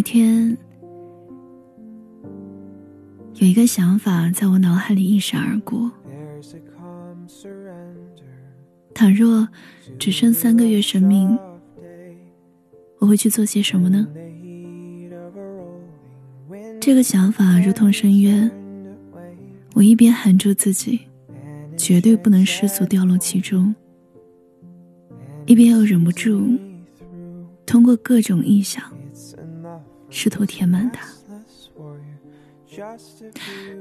一天，有一个想法在我脑海里一闪而过：倘若只剩三个月生命，我会去做些什么呢？这个想法如同深渊，我一边喊住自己，绝对不能失足掉落其中，一边又忍不住通过各种臆想。试图填满它。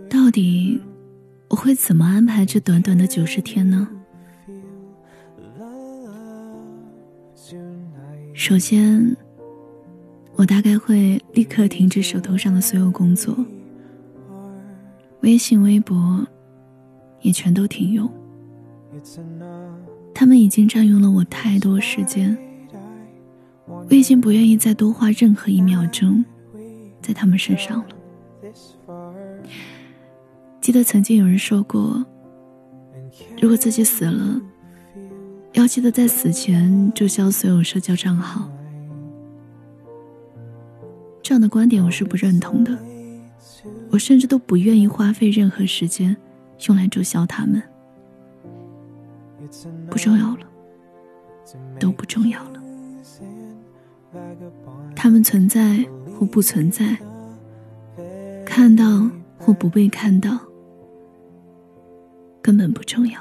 到底我会怎么安排这短短的九十天呢？首先，我大概会立刻停止手头上的所有工作，微信、微博也全都停用。他们已经占用了我太多时间。我已经不愿意再多花任何一秒钟在他们身上了。记得曾经有人说过，如果自己死了，要记得在死前注销所有社交账号。这样的观点我是不认同的，我甚至都不愿意花费任何时间用来注销他们。不重要了，都不重要了。他们存在或不存在，看到或不被看到，根本不重要。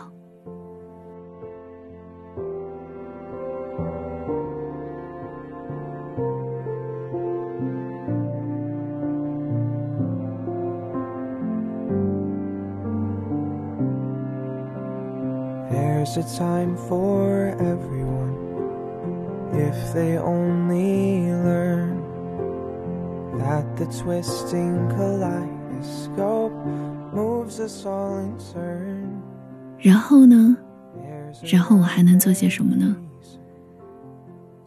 There's a time for everyone. If they only learn that the twisting kaleidoscope moves us all in turn 然后呢然后我还能做些什么呢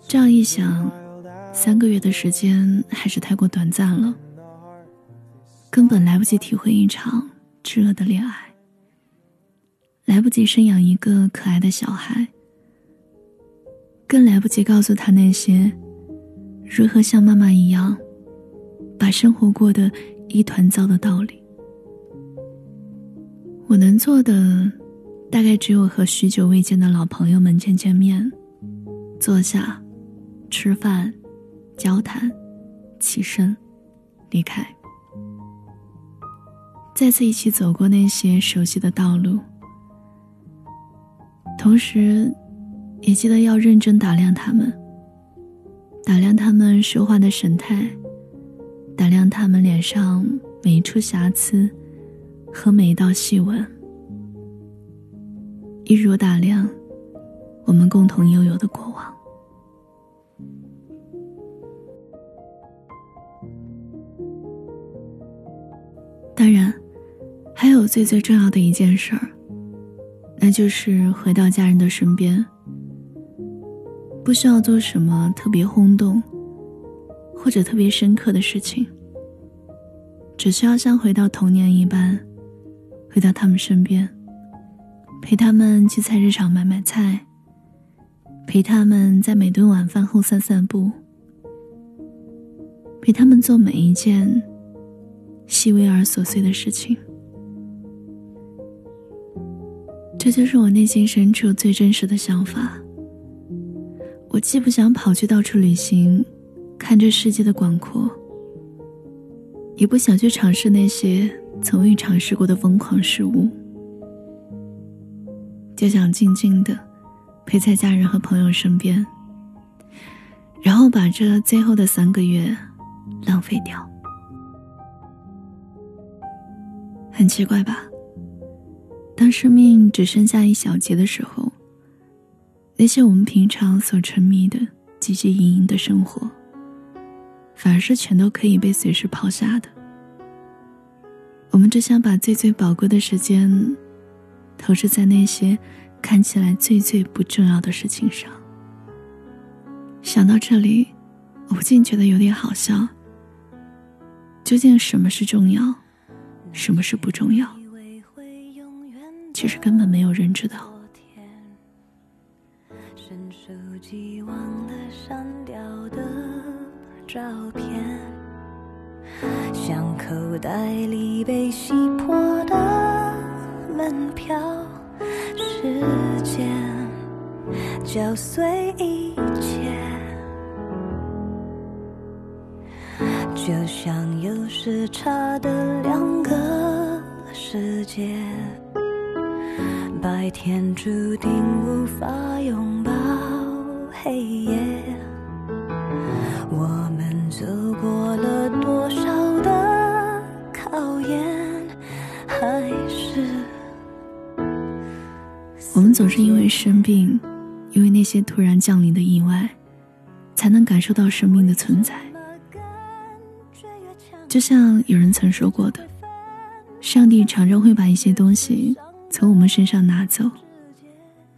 这样一想三个月的时间还是太过短暂了根本来不及体会一场炙热的恋爱来不及生养一个可爱的小孩更来不及告诉他那些如何像妈妈一样把生活过得一团糟的道理。我能做的，大概只有和许久未见的老朋友们见见面，坐下，吃饭，交谈，起身，离开，再次一起走过那些熟悉的道路，同时。也记得要认真打量他们，打量他们说话的神态，打量他们脸上每一处瑕疵和每一道细纹，一如打量我们共同拥有的过往。当然，还有最最重要的一件事儿，那就是回到家人的身边。不需要做什么特别轰动，或者特别深刻的事情，只需要像回到童年一般，回到他们身边，陪他们去菜市场买买菜，陪他们在每顿晚饭后散散步，陪他们做每一件细微而琐碎的事情。这就是我内心深处最真实的想法。我既不想跑去到处旅行，看这世界的广阔，也不想去尝试那些从未尝试过的疯狂事物，就想静静的陪在家人和朋友身边，然后把这最后的三个月浪费掉。很奇怪吧？当生命只剩下一小节的时候。那些我们平常所沉迷的汲汲营营的生活，反而是全都可以被随时抛下的。我们只想把最最宝贵的时间，投掷在那些看起来最最不重要的事情上。想到这里，我不禁觉得有点好笑。究竟什么是重要，什么是不重要？其实根本没有人知道。照片。像口袋里被洗破的门票，时间搅碎一切，就像有时差的两个世界，白天注定无法拥抱黑夜。我我们总是因为生病，因为那些突然降临的意外，才能感受到生命的存在。就像有人曾说过的，上帝常常会把一些东西从我们身上拿走，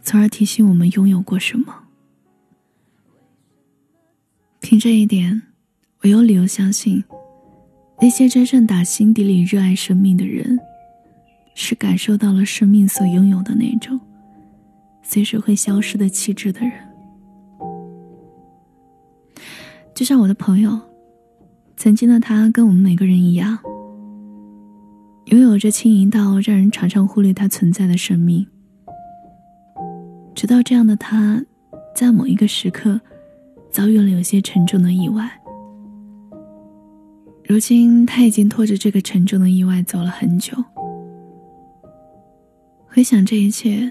从而提醒我们拥有过什么。凭这一点，我有理由相信，那些真正打心底里热爱生命的人，是感受到了生命所拥有的那种随时会消失的气质的人。就像我的朋友，曾经的他跟我们每个人一样，拥有着轻盈到让人常常忽略他存在的生命。直到这样的他，在某一个时刻。遭遇了有些沉重的意外，如今他已经拖着这个沉重的意外走了很久。回想这一切，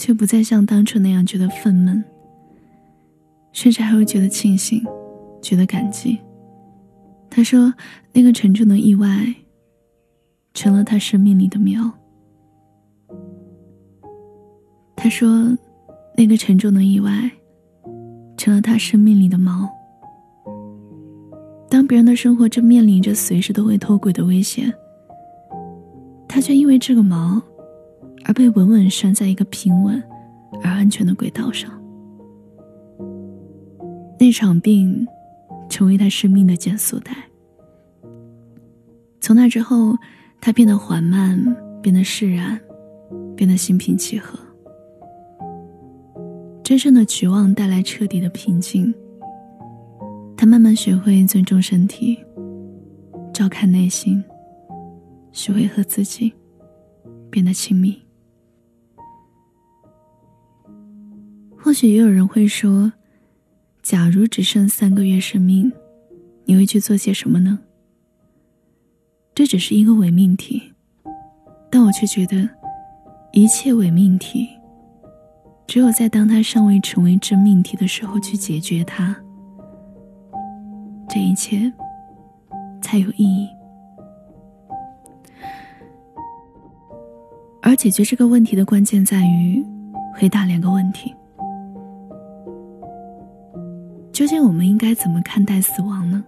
却不再像当初那样觉得愤懑，甚至还会觉得庆幸，觉得感激。他说：“那个沉重的意外，成了他生命里的苗。”他说：“那个沉重的意外。”成了他生命里的锚。当别人的生活正面临着随时都会脱轨的危险，他却因为这个锚，而被稳稳拴在一个平稳而安全的轨道上。那场病，成为他生命的减速带。从那之后，他变得缓慢，变得释然，变得心平气和。真正的绝望带来彻底的平静。他慢慢学会尊重身体，照看内心，学会和自己变得亲密。或许也有人会说：“假如只剩三个月生命，你会去做些什么呢？”这只是一个伪命题，但我却觉得，一切伪命题。只有在当它尚未成为真命题的时候去解决它，这一切才有意义。而解决这个问题的关键在于回答两个问题：究竟我们应该怎么看待死亡呢？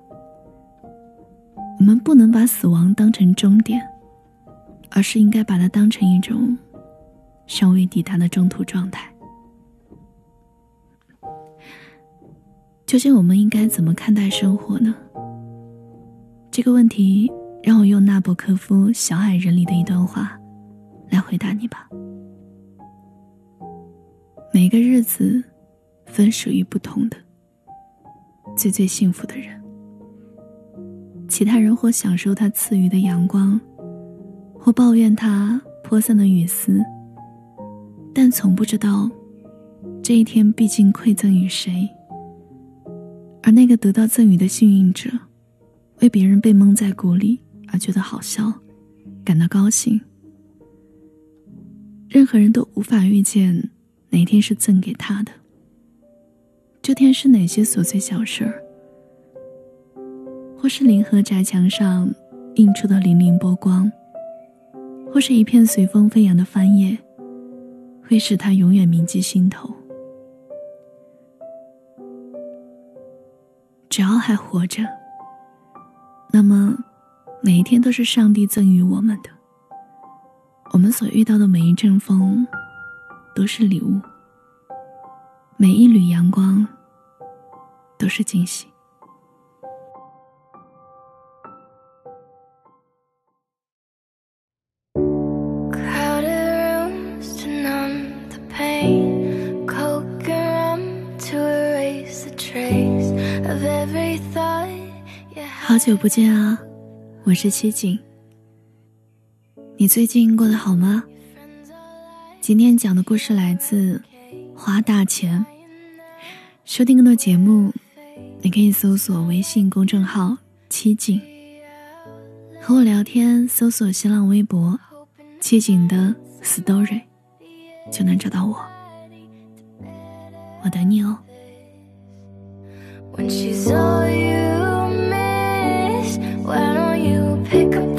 我们不能把死亡当成终点，而是应该把它当成一种尚未抵达的中途状态。究竟我们应该怎么看待生活呢？这个问题让我用纳博科夫《小矮人》里的一段话来回答你吧。每个日子分属于不同的最最幸福的人，其他人或享受他赐予的阳光，或抱怨他泼散的雨丝，但从不知道这一天毕竟馈赠于谁。而那个得到赠予的幸运者，为别人被蒙在鼓里而觉得好笑，感到高兴。任何人都无法预见哪天是赠给他的。这天是哪些琐碎小事儿，或是临河宅墙上映出的粼粼波光，或是一片随风飞扬的帆叶，会使他永远铭记心头。只要还活着，那么每一天都是上帝赠予我们的。我们所遇到的每一阵风，都是礼物；每一缕阳光，都是惊喜。好久不见啊，我是七景。你最近过得好吗？今天讲的故事来自《花大钱。收听更多节目，你可以搜索微信公众号“七锦”，和我聊天，搜索新浪微博“七锦的 story”，就能找到我。我等你哦。When she saw you miss, why don't you pick up?